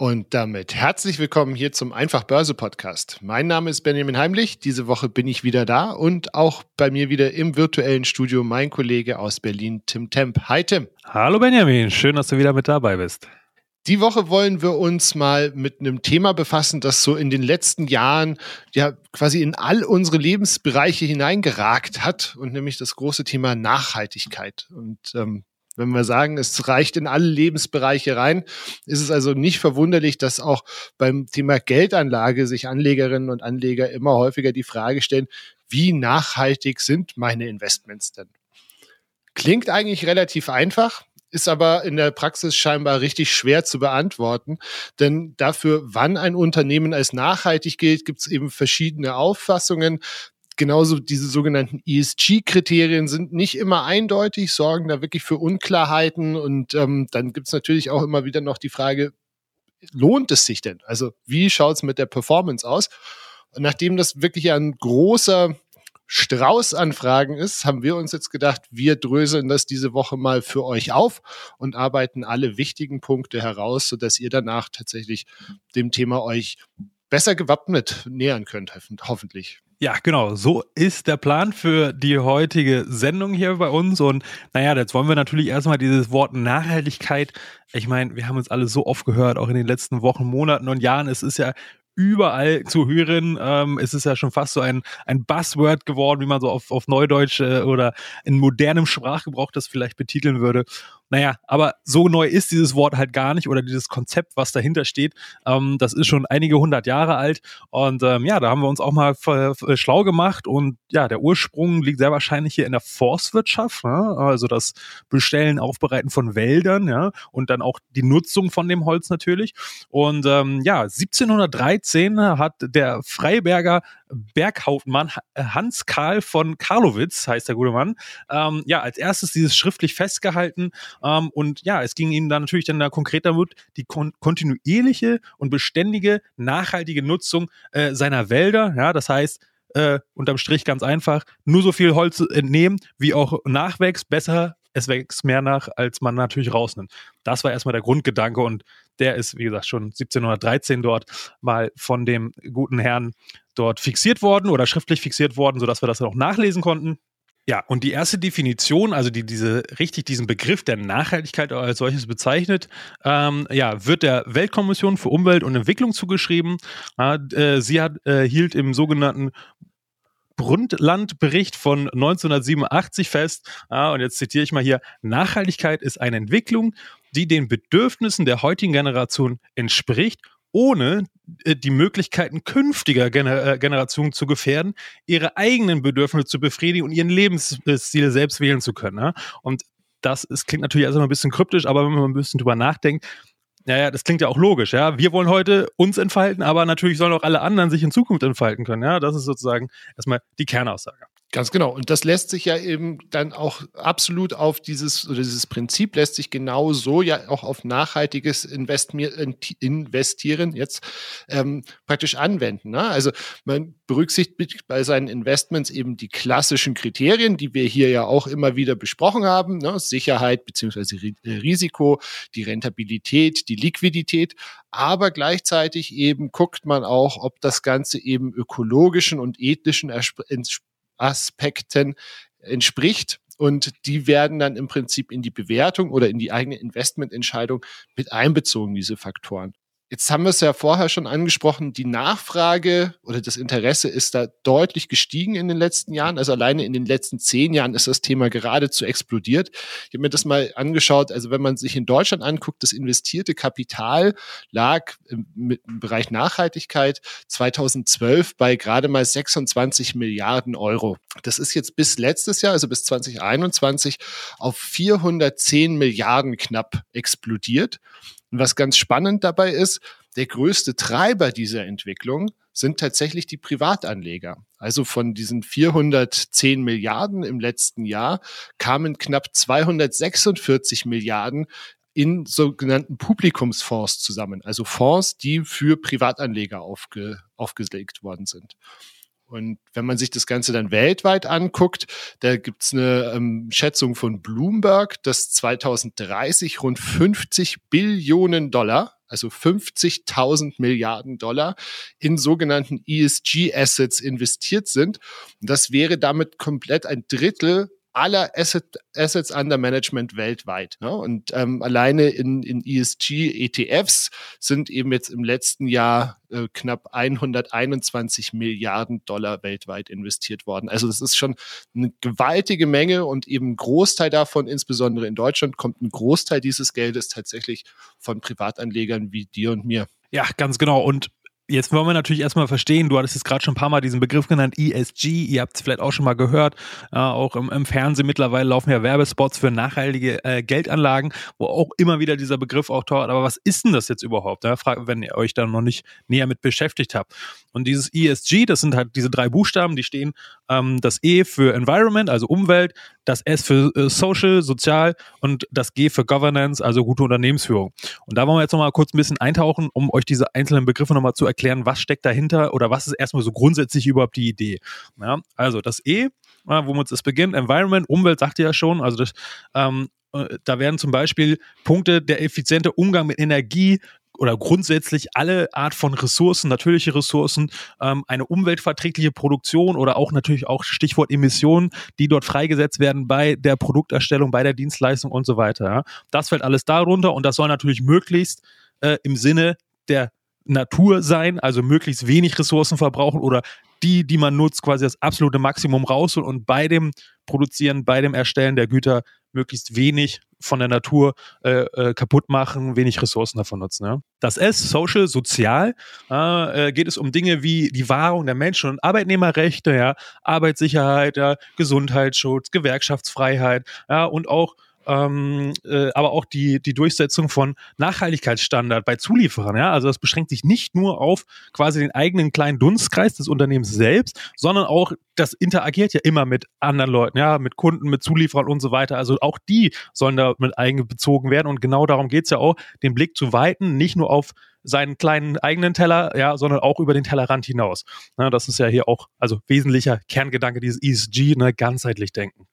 Und damit herzlich willkommen hier zum Einfach Börse Podcast. Mein Name ist Benjamin Heimlich. Diese Woche bin ich wieder da und auch bei mir wieder im virtuellen Studio mein Kollege aus Berlin, Tim Temp. Hi Tim. Hallo Benjamin, schön, dass du wieder mit dabei bist. Die Woche wollen wir uns mal mit einem Thema befassen, das so in den letzten Jahren ja quasi in all unsere Lebensbereiche hineingeragt hat und nämlich das große Thema Nachhaltigkeit. Und ähm, wenn wir sagen, es reicht in alle Lebensbereiche rein, ist es also nicht verwunderlich, dass auch beim Thema Geldanlage sich Anlegerinnen und Anleger immer häufiger die Frage stellen, wie nachhaltig sind meine Investments denn? Klingt eigentlich relativ einfach, ist aber in der Praxis scheinbar richtig schwer zu beantworten. Denn dafür, wann ein Unternehmen als nachhaltig gilt, gibt es eben verschiedene Auffassungen genauso diese sogenannten ESG-Kriterien sind nicht immer eindeutig, sorgen da wirklich für Unklarheiten und ähm, dann gibt es natürlich auch immer wieder noch die Frage, lohnt es sich denn? Also wie schaut es mit der Performance aus? Und nachdem das wirklich ein großer Strauß an Fragen ist, haben wir uns jetzt gedacht, wir dröseln das diese Woche mal für euch auf und arbeiten alle wichtigen Punkte heraus, sodass ihr danach tatsächlich dem Thema euch besser gewappnet nähern könnt, hoffentlich. Ja, genau. So ist der Plan für die heutige Sendung hier bei uns. Und naja, jetzt wollen wir natürlich erstmal dieses Wort Nachhaltigkeit. Ich meine, wir haben uns alle so oft gehört, auch in den letzten Wochen, Monaten und Jahren. Es ist ja überall zu hören. Ähm, es ist ja schon fast so ein, ein Buzzword geworden, wie man so auf, auf Neudeutsch äh, oder in modernem Sprachgebrauch das vielleicht betiteln würde. Naja, aber so neu ist dieses Wort halt gar nicht oder dieses Konzept, was dahinter steht. Ähm, das ist schon einige hundert Jahre alt. Und ähm, ja, da haben wir uns auch mal schlau gemacht. Und ja, der Ursprung liegt sehr wahrscheinlich hier in der Forstwirtschaft. Ne? Also das Bestellen, Aufbereiten von Wäldern, ja, und dann auch die Nutzung von dem Holz natürlich. Und ähm, ja, 1713 hat der Freiberger Berghauptmann Hans Karl von Karlowitz, heißt der gute Mann, ähm, ja, als erstes dieses schriftlich festgehalten ähm, und ja, es ging ihm dann natürlich dann da konkreter wird, die kon kontinuierliche und beständige, nachhaltige Nutzung äh, seiner Wälder. Ja, das heißt, äh, unterm Strich ganz einfach, nur so viel Holz entnehmen, wie auch nachwächst, besser, es wächst mehr nach, als man natürlich rausnimmt. Das war erstmal der Grundgedanke und der ist, wie gesagt, schon 1713 dort mal von dem guten Herrn dort fixiert worden oder schriftlich fixiert worden, sodass wir das auch nachlesen konnten. Ja, und die erste Definition, also die diese richtig diesen Begriff der Nachhaltigkeit als solches bezeichnet, ähm, ja, wird der Weltkommission für Umwelt und Entwicklung zugeschrieben. Äh, sie hat äh, hielt im sogenannten Brundtland-Bericht von 1987 fest, ah, und jetzt zitiere ich mal hier, Nachhaltigkeit ist eine Entwicklung, die den Bedürfnissen der heutigen Generation entspricht ohne äh, die Möglichkeiten künftiger Gener äh, Generationen zu gefährden, ihre eigenen Bedürfnisse zu befriedigen und ihren Lebensstil selbst wählen zu können. Ja? Und das ist, klingt natürlich erstmal ein bisschen kryptisch, aber wenn man ein bisschen drüber nachdenkt, naja, das klingt ja auch logisch, ja. Wir wollen heute uns entfalten, aber natürlich sollen auch alle anderen sich in Zukunft entfalten können, ja. Das ist sozusagen erstmal die Kernaussage. Ganz genau. Und das lässt sich ja eben dann auch absolut auf dieses, oder dieses Prinzip lässt sich genau so ja auch auf nachhaltiges Investieren jetzt ähm, praktisch anwenden. Ne? Also man berücksichtigt bei seinen Investments eben die klassischen Kriterien, die wir hier ja auch immer wieder besprochen haben. Ne? Sicherheit beziehungsweise äh, Risiko, die Rentabilität, die Liquidität. Aber gleichzeitig eben guckt man auch, ob das Ganze eben ökologischen und ethischen Aspekten entspricht. Und die werden dann im Prinzip in die Bewertung oder in die eigene Investmententscheidung mit einbezogen, diese Faktoren. Jetzt haben wir es ja vorher schon angesprochen, die Nachfrage oder das Interesse ist da deutlich gestiegen in den letzten Jahren. Also alleine in den letzten zehn Jahren ist das Thema geradezu explodiert. Ich habe mir das mal angeschaut. Also wenn man sich in Deutschland anguckt, das investierte Kapital lag im, im Bereich Nachhaltigkeit 2012 bei gerade mal 26 Milliarden Euro. Das ist jetzt bis letztes Jahr, also bis 2021, auf 410 Milliarden knapp explodiert. Und was ganz spannend dabei ist, der größte Treiber dieser Entwicklung sind tatsächlich die Privatanleger. Also von diesen 410 Milliarden im letzten Jahr kamen knapp 246 Milliarden in sogenannten Publikumsfonds zusammen, also Fonds, die für Privatanleger aufge, aufgelegt worden sind. Und wenn man sich das Ganze dann weltweit anguckt, da gibt's eine ähm, Schätzung von Bloomberg, dass 2030 rund 50 Billionen Dollar, also 50.000 Milliarden Dollar, in sogenannten ESG-Assets investiert sind. Und das wäre damit komplett ein Drittel aller Asset, Assets under Management weltweit. Ne? Und ähm, alleine in, in ESG-ETFs sind eben jetzt im letzten Jahr äh, knapp 121 Milliarden Dollar weltweit investiert worden. Also das ist schon eine gewaltige Menge und eben ein Großteil davon, insbesondere in Deutschland, kommt ein Großteil dieses Geldes tatsächlich von Privatanlegern wie dir und mir. Ja, ganz genau. Und Jetzt wollen wir natürlich erstmal verstehen, du hattest jetzt gerade schon ein paar Mal diesen Begriff genannt, ESG, ihr habt es vielleicht auch schon mal gehört, äh, auch im, im, Fernsehen mittlerweile laufen ja Werbespots für nachhaltige äh, Geldanlagen, wo auch immer wieder dieser Begriff auch taucht. Aber was ist denn das jetzt überhaupt, ja? wenn ihr euch da noch nicht näher mit beschäftigt habt? Und dieses ESG, das sind halt diese drei Buchstaben, die stehen ähm, das E für Environment, also Umwelt, das S für äh, Social, Sozial und das G für Governance, also gute Unternehmensführung. Und da wollen wir jetzt nochmal kurz ein bisschen eintauchen, um euch diese einzelnen Begriffe nochmal zu erklären, was steckt dahinter oder was ist erstmal so grundsätzlich überhaupt die Idee. Ja, also das E, ja, womit es beginnt, Environment, Umwelt sagt ihr ja schon, also das ähm, äh, da werden zum Beispiel Punkte der effiziente Umgang mit Energie, oder grundsätzlich alle Art von Ressourcen, natürliche Ressourcen, ähm, eine umweltverträgliche Produktion oder auch natürlich auch Stichwort Emissionen, die dort freigesetzt werden bei der Produkterstellung, bei der Dienstleistung und so weiter. Ja. Das fällt alles darunter und das soll natürlich möglichst äh, im Sinne der Natur sein, also möglichst wenig Ressourcen verbrauchen oder die, die man nutzt, quasi das absolute Maximum rausholen und bei dem Produzieren, bei dem Erstellen der Güter möglichst wenig von der Natur äh, äh, kaputt machen, wenig Ressourcen davon nutzen. Ja? Das S, Social, Sozial, äh, geht es um Dinge wie die Wahrung der Menschen- und Arbeitnehmerrechte, ja, Arbeitssicherheit, ja, Gesundheitsschutz, Gewerkschaftsfreiheit, ja, und auch ähm, äh, aber auch die, die Durchsetzung von Nachhaltigkeitsstandard bei Zulieferern. Ja? Also das beschränkt sich nicht nur auf quasi den eigenen kleinen Dunstkreis des Unternehmens selbst, sondern auch das interagiert ja immer mit anderen Leuten, ja, mit Kunden, mit Zulieferern und so weiter. Also auch die sollen da mit einbezogen werden und genau darum geht's ja auch, den Blick zu weiten, nicht nur auf seinen kleinen eigenen Teller, ja, sondern auch über den Tellerrand hinaus. Ja, das ist ja hier auch, also wesentlicher Kerngedanke dieses ESG, ne, ganzheitlich denken.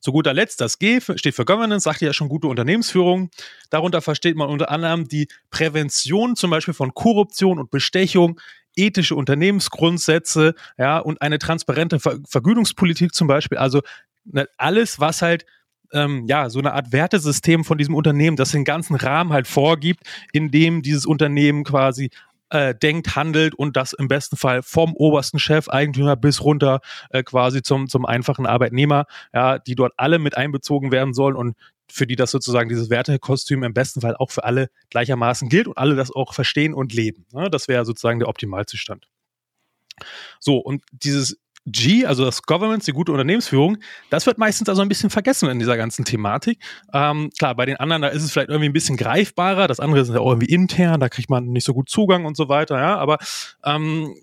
Zu guter Letzt, das G steht für Governance, sagt ja schon gute Unternehmensführung. Darunter versteht man unter anderem die Prävention zum Beispiel von Korruption und Bestechung, ethische Unternehmensgrundsätze, ja, und eine transparente Ver Vergütungspolitik zum Beispiel. Also ne, alles, was halt ähm, ja, so eine Art Wertesystem von diesem Unternehmen, das den ganzen Rahmen halt vorgibt, in dem dieses Unternehmen quasi äh, denkt, handelt und das im besten Fall vom obersten Chef, Eigentümer bis runter äh, quasi zum, zum einfachen Arbeitnehmer, ja, die dort alle mit einbezogen werden sollen und für die das sozusagen dieses Wertekostüm im besten Fall auch für alle gleichermaßen gilt und alle das auch verstehen und leben. Ne? Das wäre sozusagen der Optimalzustand. So, und dieses G, also das Governance, die gute Unternehmensführung, das wird meistens also ein bisschen vergessen in dieser ganzen Thematik. Ähm, klar, bei den anderen, da ist es vielleicht irgendwie ein bisschen greifbarer, das andere ist ja auch irgendwie intern, da kriegt man nicht so gut Zugang und so weiter, ja, aber ähm,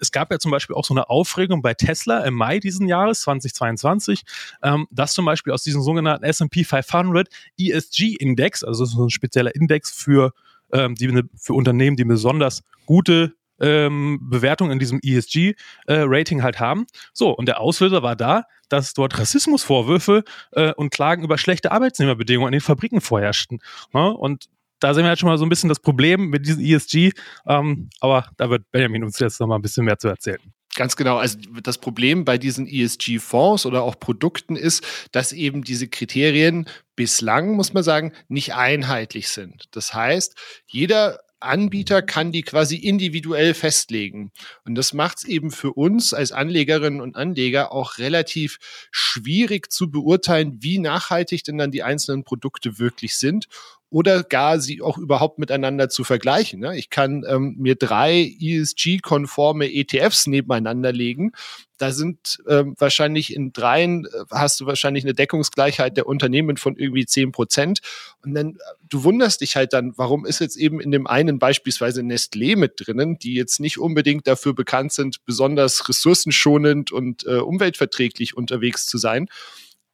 es gab ja zum Beispiel auch so eine Aufregung bei Tesla im Mai diesen Jahres, 2022, ähm, dass zum Beispiel aus diesem sogenannten S&P 500 ESG-Index, also so ein spezieller Index für, ähm, die, für Unternehmen, die besonders gute ähm, Bewertung in diesem ESG-Rating äh, halt haben. So, und der Auslöser war da, dass dort Rassismusvorwürfe äh, und Klagen über schlechte Arbeitsnehmerbedingungen in den Fabriken vorherrschten. Ja, und da sehen wir halt schon mal so ein bisschen das Problem mit diesem ESG. Ähm, aber da wird Benjamin uns jetzt noch mal ein bisschen mehr zu erzählen. Ganz genau. Also das Problem bei diesen ESG-Fonds oder auch Produkten ist, dass eben diese Kriterien bislang, muss man sagen, nicht einheitlich sind. Das heißt, jeder Anbieter kann die quasi individuell festlegen. Und das macht es eben für uns als Anlegerinnen und Anleger auch relativ schwierig zu beurteilen, wie nachhaltig denn dann die einzelnen Produkte wirklich sind oder gar sie auch überhaupt miteinander zu vergleichen. Ne? Ich kann ähm, mir drei ESG-konforme ETFs nebeneinander legen. Da sind ähm, wahrscheinlich in dreien, äh, hast du wahrscheinlich eine Deckungsgleichheit der Unternehmen von irgendwie zehn Prozent. Und dann, äh, du wunderst dich halt dann, warum ist jetzt eben in dem einen beispielsweise Nestlé mit drinnen, die jetzt nicht unbedingt dafür bekannt sind, besonders ressourcenschonend und äh, umweltverträglich unterwegs zu sein,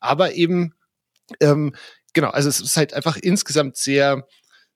aber eben ähm, genau, also es ist halt einfach insgesamt sehr,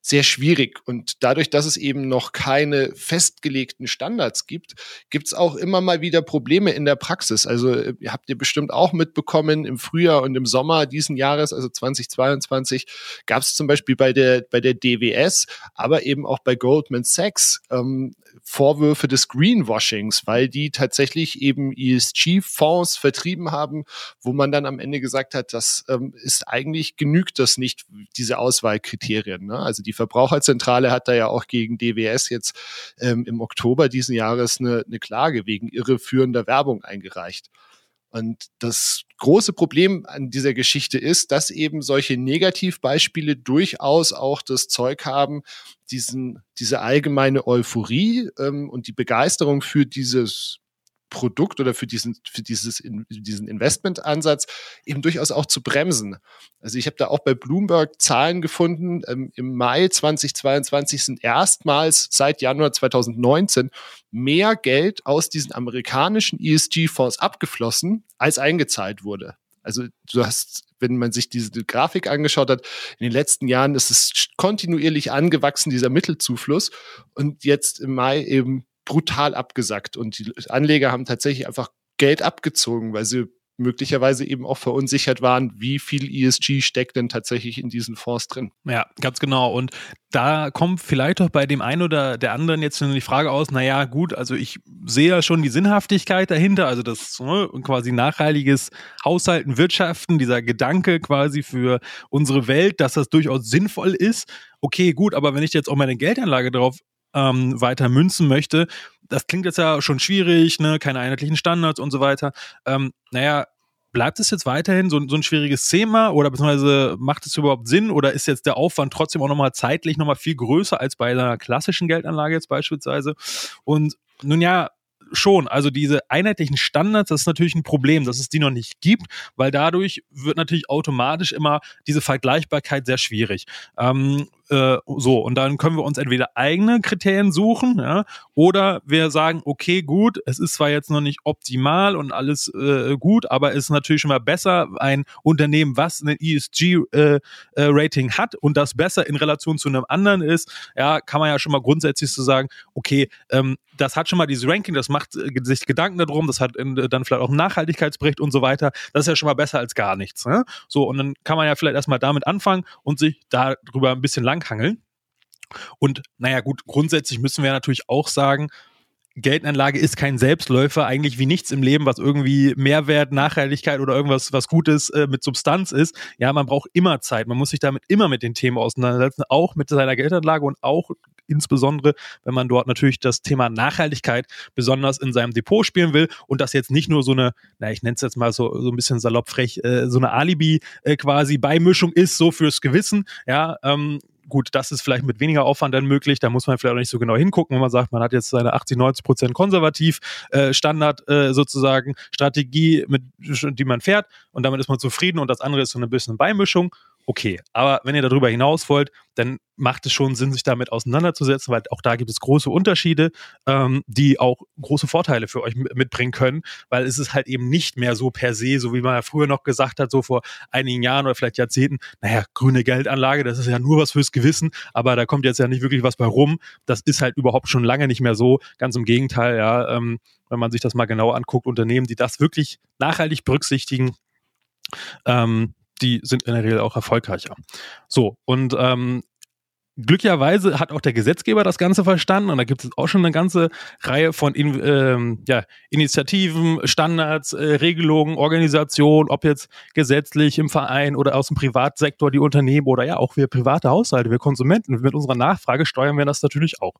sehr schwierig. Und dadurch, dass es eben noch keine festgelegten Standards gibt, gibt es auch immer mal wieder Probleme in der Praxis. Also äh, habt ihr bestimmt auch mitbekommen, im Frühjahr und im Sommer diesen Jahres, also 2022, gab es zum Beispiel bei der, bei der DWS, aber eben auch bei Goldman Sachs ähm, Vorwürfe des Greenwashings, weil die tatsächlich eben ESG-Fonds vertrieben haben, wo man dann am Ende gesagt hat, das ähm, ist eigentlich genügt das nicht, diese Auswahlkriterien. Ne? Also die Verbraucherzentrale hat da ja auch gegen DWS jetzt ähm, im Oktober diesen Jahres eine, eine Klage wegen irreführender Werbung eingereicht. Und das große Problem an dieser Geschichte ist, dass eben solche Negativbeispiele durchaus auch das Zeug haben, diesen, diese allgemeine Euphorie ähm, und die Begeisterung für dieses Produkt oder für diesen, für dieses, diesen Investmentansatz eben durchaus auch zu bremsen. Also ich habe da auch bei Bloomberg Zahlen gefunden. Ähm, Im Mai 2022 sind erstmals seit Januar 2019 mehr Geld aus diesen amerikanischen ESG-Fonds abgeflossen, als eingezahlt wurde. Also du hast, wenn man sich diese Grafik angeschaut hat, in den letzten Jahren ist es kontinuierlich angewachsen, dieser Mittelzufluss. Und jetzt im Mai eben brutal abgesackt und die Anleger haben tatsächlich einfach Geld abgezogen, weil sie möglicherweise eben auch verunsichert waren, wie viel ESG steckt denn tatsächlich in diesen Fonds drin. Ja, ganz genau. Und da kommt vielleicht auch bei dem einen oder der anderen jetzt die Frage aus, naja, gut, also ich sehe ja schon die Sinnhaftigkeit dahinter, also das ne, quasi nachhaltiges Haushalten, Wirtschaften, dieser Gedanke quasi für unsere Welt, dass das durchaus sinnvoll ist. Okay, gut, aber wenn ich jetzt auch meine Geldanlage darauf ähm, weiter münzen möchte. Das klingt jetzt ja schon schwierig, ne? keine einheitlichen Standards und so weiter. Ähm, naja, bleibt es jetzt weiterhin so, so, ein schwieriges Thema oder beziehungsweise macht es überhaupt Sinn oder ist jetzt der Aufwand trotzdem auch nochmal zeitlich nochmal viel größer als bei einer klassischen Geldanlage jetzt beispielsweise? Und nun ja, schon. Also diese einheitlichen Standards, das ist natürlich ein Problem, dass es die noch nicht gibt, weil dadurch wird natürlich automatisch immer diese Vergleichbarkeit sehr schwierig. Ähm, äh, so, und dann können wir uns entweder eigene Kriterien suchen, ja, oder wir sagen, okay, gut, es ist zwar jetzt noch nicht optimal und alles äh, gut, aber es ist natürlich schon mal besser, ein Unternehmen, was ein ESG-Rating äh, äh hat und das besser in Relation zu einem anderen ist, ja, kann man ja schon mal grundsätzlich so sagen, okay, ähm, das hat schon mal dieses Ranking, das macht äh, sich Gedanken darum, das hat in, dann vielleicht auch einen Nachhaltigkeitsbericht und so weiter. Das ist ja schon mal besser als gar nichts. Ne? So, und dann kann man ja vielleicht erstmal damit anfangen und sich darüber ein bisschen lang langhangeln. Und naja, gut, grundsätzlich müssen wir natürlich auch sagen, Geldanlage ist kein Selbstläufer, eigentlich wie nichts im Leben, was irgendwie Mehrwert, Nachhaltigkeit oder irgendwas, was Gutes äh, mit Substanz ist. Ja, man braucht immer Zeit. Man muss sich damit immer mit den Themen auseinandersetzen, auch mit seiner Geldanlage und auch insbesondere, wenn man dort natürlich das Thema Nachhaltigkeit besonders in seinem Depot spielen will und das jetzt nicht nur so eine, na, ich nenne es jetzt mal so, so ein bisschen salopp frech, äh, so eine Alibi äh, quasi Beimischung ist, so fürs Gewissen, ja, ähm, gut, das ist vielleicht mit weniger Aufwand dann möglich. Da muss man vielleicht auch nicht so genau hingucken, wenn man sagt, man hat jetzt seine 80, 90 Prozent konservativ äh, Standard äh, sozusagen Strategie, mit, die man fährt und damit ist man zufrieden und das andere ist so ein bisschen Beimischung okay. Aber wenn ihr darüber hinaus wollt, dann macht es schon Sinn, sich damit auseinanderzusetzen, weil auch da gibt es große Unterschiede, ähm, die auch große Vorteile für euch mitbringen können, weil es ist halt eben nicht mehr so per se, so wie man ja früher noch gesagt hat, so vor einigen Jahren oder vielleicht Jahrzehnten, naja, grüne Geldanlage, das ist ja nur was fürs Gewissen, aber da kommt jetzt ja nicht wirklich was bei rum. Das ist halt überhaupt schon lange nicht mehr so. Ganz im Gegenteil, ja, ähm, wenn man sich das mal genau anguckt, Unternehmen, die das wirklich nachhaltig berücksichtigen, ähm, die sind in der Regel auch erfolgreicher. So, und ähm, glücklicherweise hat auch der Gesetzgeber das Ganze verstanden und da gibt es auch schon eine ganze Reihe von ähm, ja, Initiativen, Standards, äh, Regelungen, Organisationen, ob jetzt gesetzlich im Verein oder aus dem Privatsektor die Unternehmen oder ja auch wir private Haushalte, wir Konsumenten. Mit unserer Nachfrage steuern wir das natürlich auch.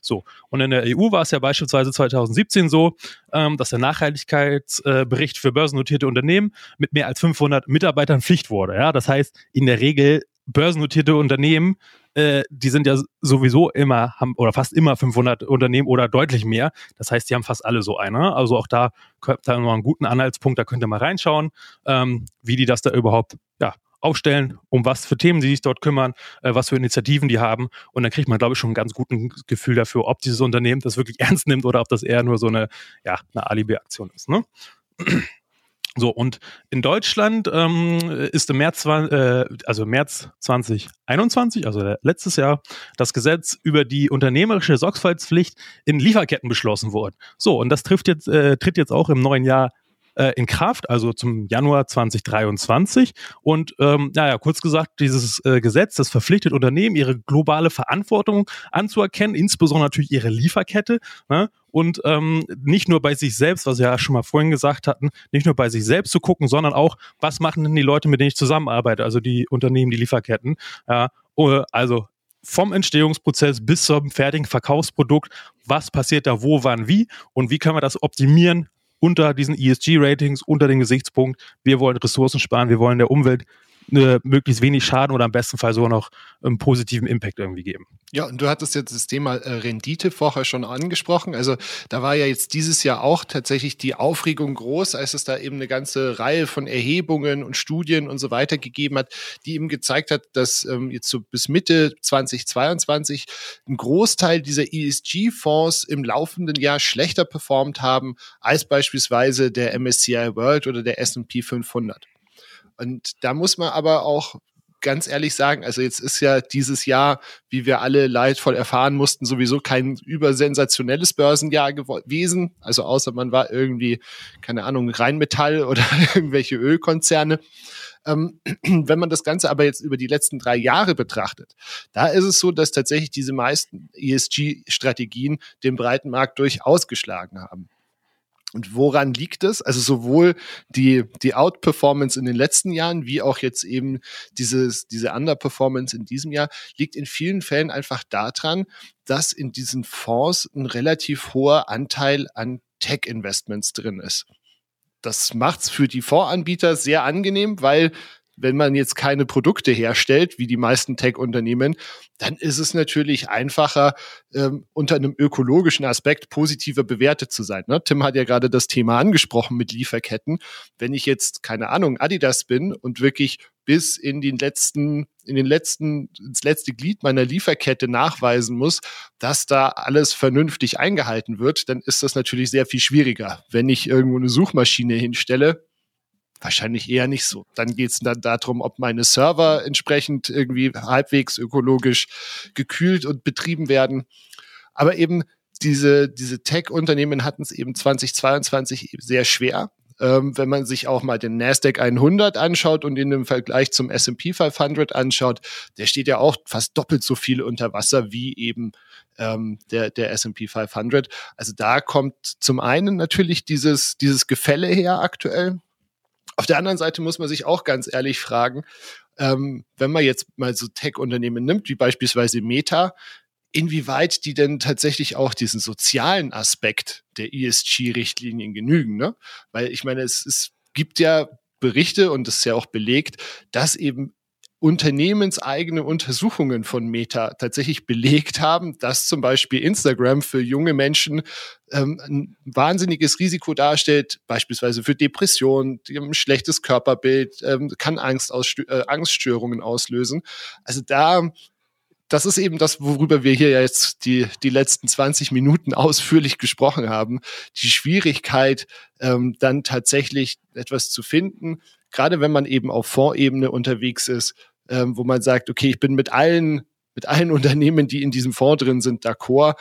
So und in der EU war es ja beispielsweise 2017 so, ähm, dass der Nachhaltigkeitsbericht äh, für börsennotierte Unternehmen mit mehr als 500 Mitarbeitern Pflicht wurde. Ja, das heißt in der Regel börsennotierte Unternehmen, äh, die sind ja sowieso immer, haben oder fast immer 500 Unternehmen oder deutlich mehr. Das heißt, die haben fast alle so einer. Also auch da habt ihr noch einen guten Anhaltspunkt, da könnt ihr mal reinschauen, ähm, wie die das da überhaupt ja, aufstellen, um was für Themen sie sich dort kümmern, äh, was für Initiativen die haben. Und dann kriegt man, glaube ich, schon ein ganz gutes Gefühl dafür, ob dieses Unternehmen das wirklich ernst nimmt oder ob das eher nur so eine, ja, eine Alibi-Aktion ist. Ne? So, und in Deutschland ähm, ist im März, äh, also März 2021, also letztes Jahr, das Gesetz über die unternehmerische Sorgfaltspflicht in Lieferketten beschlossen worden. So, und das trifft jetzt, äh, tritt jetzt auch im neuen Jahr äh, in Kraft, also zum Januar 2023. Und ähm, naja, kurz gesagt, dieses äh, Gesetz, das verpflichtet Unternehmen, ihre globale Verantwortung anzuerkennen, insbesondere natürlich ihre Lieferkette. Ne? Und ähm, nicht nur bei sich selbst, was wir ja schon mal vorhin gesagt hatten, nicht nur bei sich selbst zu gucken, sondern auch, was machen denn die Leute, mit denen ich zusammenarbeite, also die Unternehmen, die Lieferketten. Ja, also vom Entstehungsprozess bis zum fertigen Verkaufsprodukt, was passiert da wo, wann, wie und wie können wir das optimieren unter diesen ESG-Ratings, unter den Gesichtspunkt, wir wollen Ressourcen sparen, wir wollen der Umwelt äh, möglichst wenig Schaden oder im besten Fall sogar noch einen positiven Impact irgendwie geben. Ja, und du hattest jetzt das Thema äh, Rendite vorher schon angesprochen. Also da war ja jetzt dieses Jahr auch tatsächlich die Aufregung groß, als es da eben eine ganze Reihe von Erhebungen und Studien und so weiter gegeben hat, die eben gezeigt hat, dass ähm, jetzt so bis Mitte 2022 ein Großteil dieser ESG-Fonds im laufenden Jahr schlechter performt haben als beispielsweise der MSCI World oder der S&P 500. Und da muss man aber auch ganz ehrlich sagen, also jetzt ist ja dieses Jahr, wie wir alle leidvoll erfahren mussten, sowieso kein übersensationelles Börsenjahr gewesen. Also außer man war irgendwie, keine Ahnung, Rheinmetall oder irgendwelche Ölkonzerne. Ähm, wenn man das Ganze aber jetzt über die letzten drei Jahre betrachtet, da ist es so, dass tatsächlich diese meisten ESG-Strategien den breiten Markt durchaus geschlagen haben. Und woran liegt es? Also sowohl die, die Outperformance in den letzten Jahren, wie auch jetzt eben dieses, diese Underperformance in diesem Jahr, liegt in vielen Fällen einfach daran, dass in diesen Fonds ein relativ hoher Anteil an Tech-Investments drin ist. Das macht's für die Fondsanbieter sehr angenehm, weil wenn man jetzt keine Produkte herstellt, wie die meisten Tech-Unternehmen, dann ist es natürlich einfacher, ähm, unter einem ökologischen Aspekt positiver bewertet zu sein. Ne? Tim hat ja gerade das Thema angesprochen mit Lieferketten. Wenn ich jetzt, keine Ahnung, Adidas bin und wirklich bis in den letzten, in den letzten, ins letzte Glied meiner Lieferkette nachweisen muss, dass da alles vernünftig eingehalten wird, dann ist das natürlich sehr viel schwieriger. Wenn ich irgendwo eine Suchmaschine hinstelle, Wahrscheinlich eher nicht so. Dann geht es dann darum, ob meine Server entsprechend irgendwie halbwegs ökologisch gekühlt und betrieben werden. Aber eben diese, diese Tech-Unternehmen hatten es eben 2022 sehr schwer. Ähm, wenn man sich auch mal den Nasdaq 100 anschaut und in dem Vergleich zum S&P 500 anschaut, der steht ja auch fast doppelt so viel unter Wasser wie eben ähm, der, der S&P 500. Also da kommt zum einen natürlich dieses, dieses Gefälle her aktuell auf der anderen Seite muss man sich auch ganz ehrlich fragen, ähm, wenn man jetzt mal so Tech-Unternehmen nimmt, wie beispielsweise Meta, inwieweit die denn tatsächlich auch diesen sozialen Aspekt der ESG-Richtlinien genügen. Ne? Weil ich meine, es, es gibt ja Berichte und das ist ja auch belegt, dass eben unternehmenseigene Untersuchungen von Meta tatsächlich belegt haben, dass zum Beispiel Instagram für junge Menschen ähm, ein wahnsinniges Risiko darstellt, beispielsweise für Depressionen, ein schlechtes Körperbild, ähm, kann Angst äh, Angststörungen auslösen. Also da das ist eben das, worüber wir hier jetzt die, die letzten 20 Minuten ausführlich gesprochen haben. Die Schwierigkeit, ähm, dann tatsächlich etwas zu finden, gerade wenn man eben auf Fondsebene unterwegs ist, ähm, wo man sagt, okay, ich bin mit allen, mit allen Unternehmen, die in diesem Fonds drin sind, d'accord.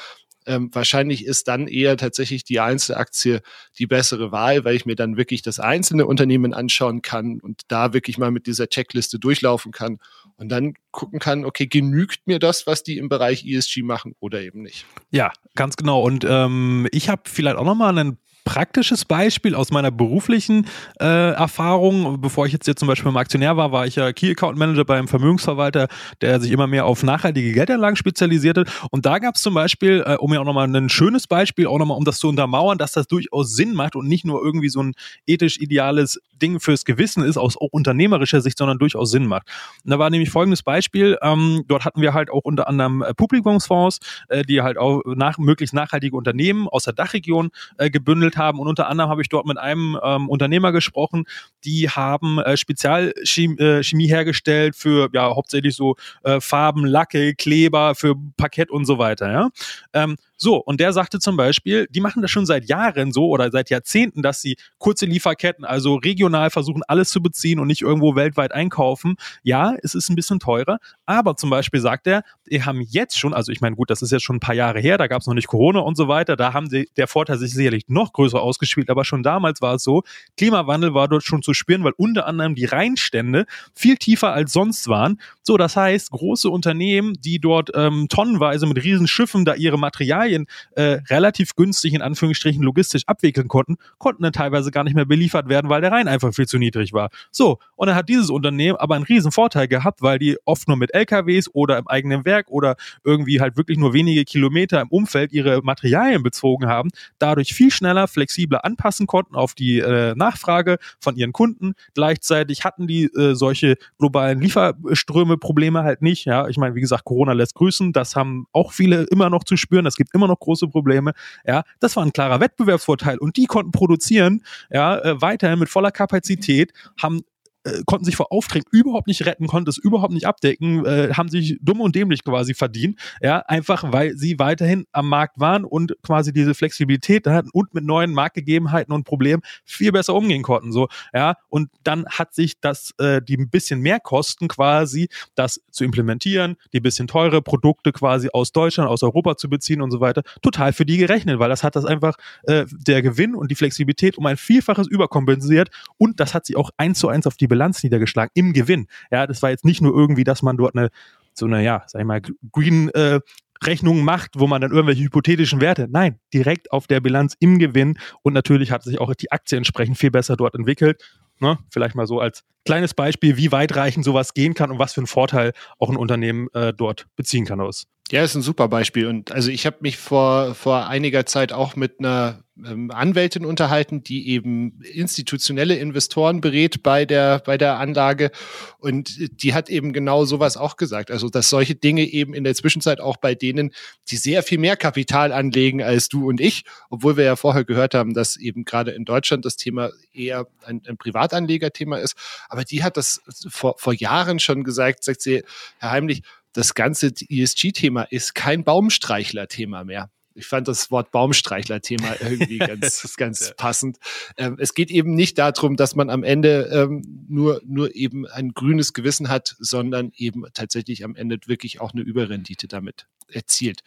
Ähm, wahrscheinlich ist dann eher tatsächlich die Einzelaktie die bessere Wahl, weil ich mir dann wirklich das einzelne Unternehmen anschauen kann und da wirklich mal mit dieser Checkliste durchlaufen kann und dann gucken kann, okay, genügt mir das, was die im Bereich ESG machen oder eben nicht. Ja, ganz genau. Und ähm, ich habe vielleicht auch nochmal einen praktisches Beispiel aus meiner beruflichen äh, Erfahrung. Bevor ich jetzt hier zum Beispiel im Aktionär war, war ich ja Key Account Manager beim Vermögensverwalter, der sich immer mehr auf nachhaltige Geldanlagen spezialisierte. Und da gab es zum Beispiel, äh, um ja auch nochmal ein schönes Beispiel, auch nochmal um das zu untermauern, dass das durchaus Sinn macht und nicht nur irgendwie so ein ethisch ideales Ding fürs Gewissen ist, aus unternehmerischer Sicht, sondern durchaus Sinn macht. Und da war nämlich folgendes Beispiel. Ähm, dort hatten wir halt auch unter anderem äh, Publikumsfonds, äh, die halt auch nach, möglichst nachhaltige Unternehmen aus der Dachregion äh, gebündelt haben. Und unter anderem habe ich dort mit einem ähm, Unternehmer gesprochen, die haben äh, Spezialchemie äh, hergestellt für ja hauptsächlich so äh, Farben, Lacke, Kleber, für Parkett und so weiter. Ja? Ähm, so, und der sagte zum Beispiel, die machen das schon seit Jahren so oder seit Jahrzehnten, dass sie kurze Lieferketten, also regional versuchen, alles zu beziehen und nicht irgendwo weltweit einkaufen. Ja, es ist ein bisschen teurer, aber zum Beispiel sagt er, die haben jetzt schon, also ich meine, gut, das ist jetzt schon ein paar Jahre her, da gab es noch nicht Corona und so weiter, da haben sie, der Vorteil sich sicherlich noch größer ausgespielt, aber schon damals war es so, Klimawandel war dort schon zu spüren, weil unter anderem die Rheinstände viel tiefer als sonst waren. So, das heißt, große Unternehmen, die dort ähm, tonnenweise mit Riesenschiffen da ihre Materialien Materialien äh, relativ günstig in Anführungsstrichen logistisch abwickeln konnten, konnten dann teilweise gar nicht mehr beliefert werden, weil der Rhein einfach viel zu niedrig war. So, und dann hat dieses Unternehmen aber einen riesen Vorteil gehabt, weil die oft nur mit LKWs oder im eigenen Werk oder irgendwie halt wirklich nur wenige Kilometer im Umfeld ihre Materialien bezogen haben, dadurch viel schneller, flexibler anpassen konnten auf die äh, Nachfrage von ihren Kunden. Gleichzeitig hatten die äh, solche globalen Lieferströme Probleme halt nicht. Ja, ich meine, wie gesagt, Corona lässt grüßen. Das haben auch viele immer noch zu spüren. Es gibt immer noch große Probleme. Ja, das war ein klarer Wettbewerbsvorteil und die konnten produzieren, ja, äh, weiterhin mit voller Kapazität, haben äh, konnten sich vor Aufträgen überhaupt nicht retten, konnten es überhaupt nicht abdecken, äh, haben sich dumm und dämlich quasi verdient, ja, einfach weil sie weiterhin am Markt waren und quasi diese Flexibilität hatten und mit neuen Marktgegebenheiten und Problemen viel besser umgehen konnten, so, ja, und dann hat sich das, äh, die ein bisschen mehr Kosten quasi, das zu implementieren, die bisschen teure Produkte quasi aus Deutschland, aus Europa zu beziehen und so weiter, total für die gerechnet, weil das hat das einfach, äh, der Gewinn und die Flexibilität um ein Vielfaches überkompensiert und das hat sich auch eins zu eins auf die Bilanz niedergeschlagen im Gewinn. Ja, das war jetzt nicht nur irgendwie, dass man dort eine so eine, ja, sag ich mal, Green äh, Rechnung macht, wo man dann irgendwelche hypothetischen Werte. Nein, direkt auf der Bilanz im Gewinn und natürlich hat sich auch die Aktie entsprechend viel besser dort entwickelt. Ne? Vielleicht mal so als kleines Beispiel, wie weitreichend sowas gehen kann und was für einen Vorteil auch ein Unternehmen äh, dort beziehen kann aus. Ja, ist ein super Beispiel. Und also ich habe mich vor, vor einiger Zeit auch mit einer ähm, Anwältin unterhalten, die eben institutionelle Investoren berät bei der, bei der Anlage. Und die hat eben genau sowas auch gesagt. Also, dass solche Dinge eben in der Zwischenzeit auch bei denen, die sehr viel mehr Kapital anlegen als du und ich, obwohl wir ja vorher gehört haben, dass eben gerade in Deutschland das Thema eher ein, ein Privatanlegerthema ist. Aber die hat das vor, vor Jahren schon gesagt, sagt sie, Herr Heimlich, das ganze ESG-Thema ist kein Baumstreichler-Thema mehr. Ich fand das Wort Baumstreichler-Thema irgendwie ganz, ganz passend. Ähm, es geht eben nicht darum, dass man am Ende ähm, nur, nur eben ein grünes Gewissen hat, sondern eben tatsächlich am Ende wirklich auch eine Überrendite damit erzielt.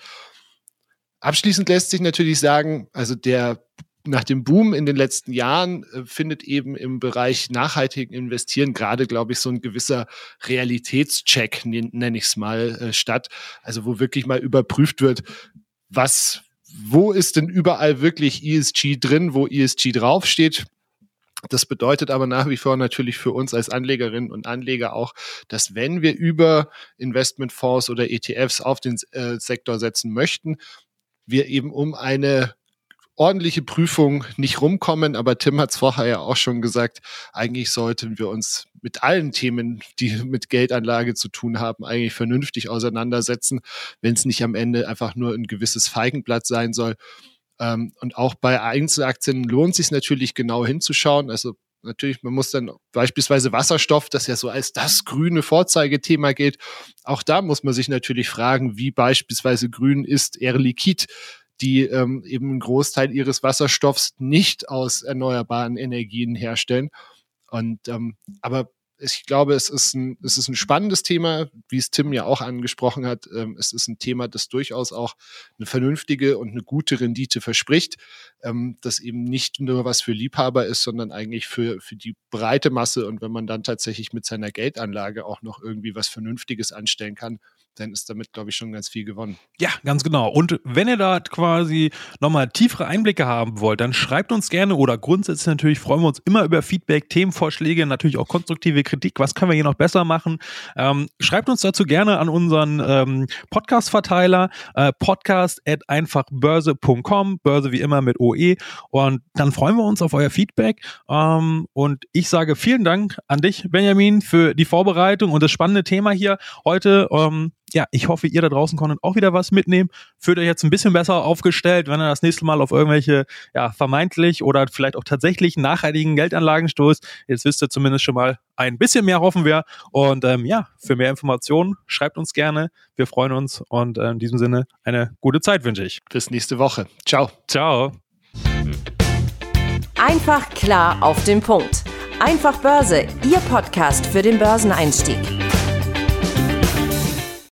Abschließend lässt sich natürlich sagen, also der nach dem Boom in den letzten Jahren äh, findet eben im Bereich nachhaltigen Investieren gerade, glaube ich, so ein gewisser Realitätscheck, nenne ich es mal, äh, statt. Also wo wirklich mal überprüft wird, was, wo ist denn überall wirklich ESG drin, wo ESG draufsteht. Das bedeutet aber nach wie vor natürlich für uns als Anlegerinnen und Anleger auch, dass wenn wir über Investmentfonds oder ETFs auf den äh, Sektor setzen möchten, wir eben um eine ordentliche Prüfung nicht rumkommen, aber Tim hat es vorher ja auch schon gesagt, eigentlich sollten wir uns mit allen Themen, die mit Geldanlage zu tun haben, eigentlich vernünftig auseinandersetzen, wenn es nicht am Ende einfach nur ein gewisses Feigenblatt sein soll. Ähm, und auch bei Einzelaktien lohnt sich natürlich genau hinzuschauen. Also natürlich, man muss dann beispielsweise Wasserstoff, das ja so als das grüne Vorzeigethema gilt, auch da muss man sich natürlich fragen, wie beispielsweise grün ist Air Liquid die ähm, eben einen Großteil ihres Wasserstoffs nicht aus erneuerbaren Energien herstellen. Und ähm, aber ich glaube, es ist ein, es ist ein spannendes Thema, wie es Tim ja auch angesprochen hat. Ähm, es ist ein Thema, das durchaus auch eine vernünftige und eine gute Rendite verspricht, ähm, das eben nicht nur was für Liebhaber ist, sondern eigentlich für, für die breite Masse. Und wenn man dann tatsächlich mit seiner Geldanlage auch noch irgendwie was Vernünftiges anstellen kann, dann ist damit, glaube ich, schon ganz viel gewonnen. Ja, ganz genau. Und wenn ihr da quasi nochmal tiefere Einblicke haben wollt, dann schreibt uns gerne oder grundsätzlich natürlich freuen wir uns immer über Feedback, Themenvorschläge, natürlich auch konstruktive Kritik. Was können wir hier noch besser machen? Ähm, schreibt uns dazu gerne an unseren ähm, Podcast-Verteiler, äh, podcast at einfachbörse.com, Börse wie immer mit OE. Und dann freuen wir uns auf euer Feedback. Ähm, und ich sage vielen Dank an dich, Benjamin, für die Vorbereitung und das spannende Thema hier heute. Ähm, ja, ich hoffe, ihr da draußen konntet auch wieder was mitnehmen. Fühlt euch jetzt ein bisschen besser aufgestellt, wenn ihr das nächste Mal auf irgendwelche, ja, vermeintlich oder vielleicht auch tatsächlich nachhaltigen Geldanlagen stoßt. Jetzt wisst ihr zumindest schon mal ein bisschen mehr, hoffen wir. Und ähm, ja, für mehr Informationen schreibt uns gerne. Wir freuen uns und äh, in diesem Sinne eine gute Zeit wünsche ich. Bis nächste Woche. Ciao. Ciao. Einfach klar auf den Punkt. Einfach Börse, Ihr Podcast für den Börseneinstieg.